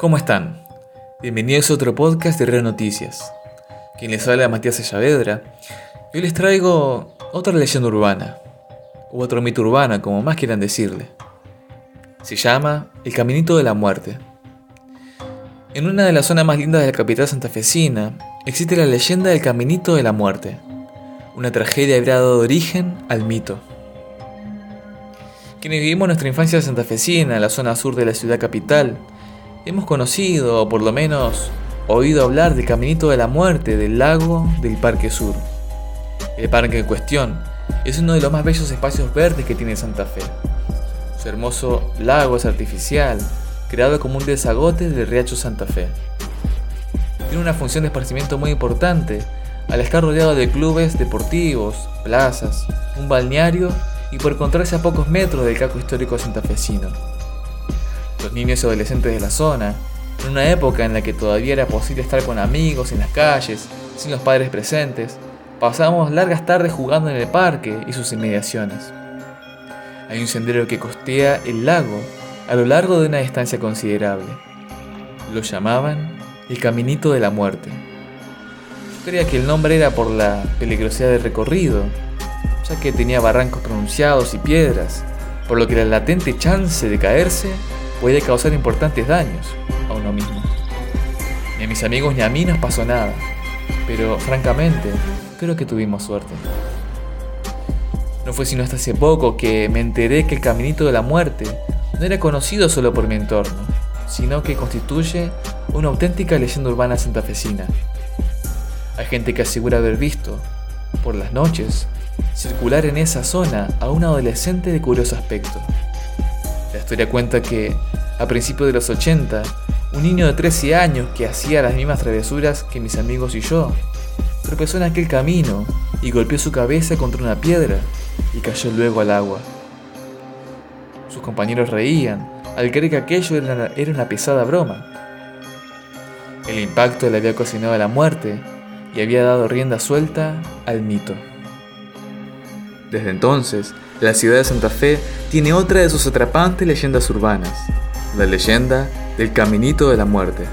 ¿Cómo están? Bienvenidos a otro podcast de Red Noticias. Quien les habla Matías Sayavedra. Y hoy les traigo otra leyenda urbana, u otro mito urbano, como más quieran decirle. Se llama El Caminito de la Muerte. En una de las zonas más lindas de la capital santafesina existe la leyenda del Caminito de la Muerte, una tragedia habrá dado origen al mito. Quienes vivimos nuestra infancia santafesina en la zona sur de la ciudad capital, hemos conocido, o por lo menos oído hablar del Caminito de la Muerte del lago del Parque Sur. El parque en cuestión es uno de los más bellos espacios verdes que tiene Santa Fe. Su hermoso lago es artificial, creado como un desagote del riacho Santa Fe. Tiene una función de esparcimiento muy importante, al estar rodeado de clubes deportivos, plazas, un balneario y por encontrarse a pocos metros del casco histórico santafesino. Los niños y adolescentes de la zona, en una época en la que todavía era posible estar con amigos en las calles, sin los padres presentes, pasábamos largas tardes jugando en el parque y sus inmediaciones. Hay un sendero que costea el lago a lo largo de una distancia considerable. Lo llamaban el Caminito de la Muerte. Creía que el nombre era por la peligrosidad del recorrido, ya que tenía barrancos pronunciados y piedras, por lo que la latente chance de caerse puede causar importantes daños a uno mismo. Ni a mis amigos ni a mí nos pasó nada, pero francamente creo que tuvimos suerte. No fue sino hasta hace poco que me enteré que el Caminito de la Muerte no era conocido solo por mi entorno, sino que constituye una auténtica leyenda urbana santafesina. Hay gente que asegura haber visto, por las noches, circular en esa zona a un adolescente de curioso aspecto. Historia cuenta que, a principios de los 80, un niño de 13 años que hacía las mismas travesuras que mis amigos y yo, tropezó en aquel camino y golpeó su cabeza contra una piedra y cayó luego al agua. Sus compañeros reían al creer que aquello era una pesada broma. El impacto le había cocinado a la muerte y había dado rienda suelta al mito. Desde entonces, la ciudad de Santa Fe tiene otra de sus atrapantes leyendas urbanas, la leyenda del Caminito de la Muerte.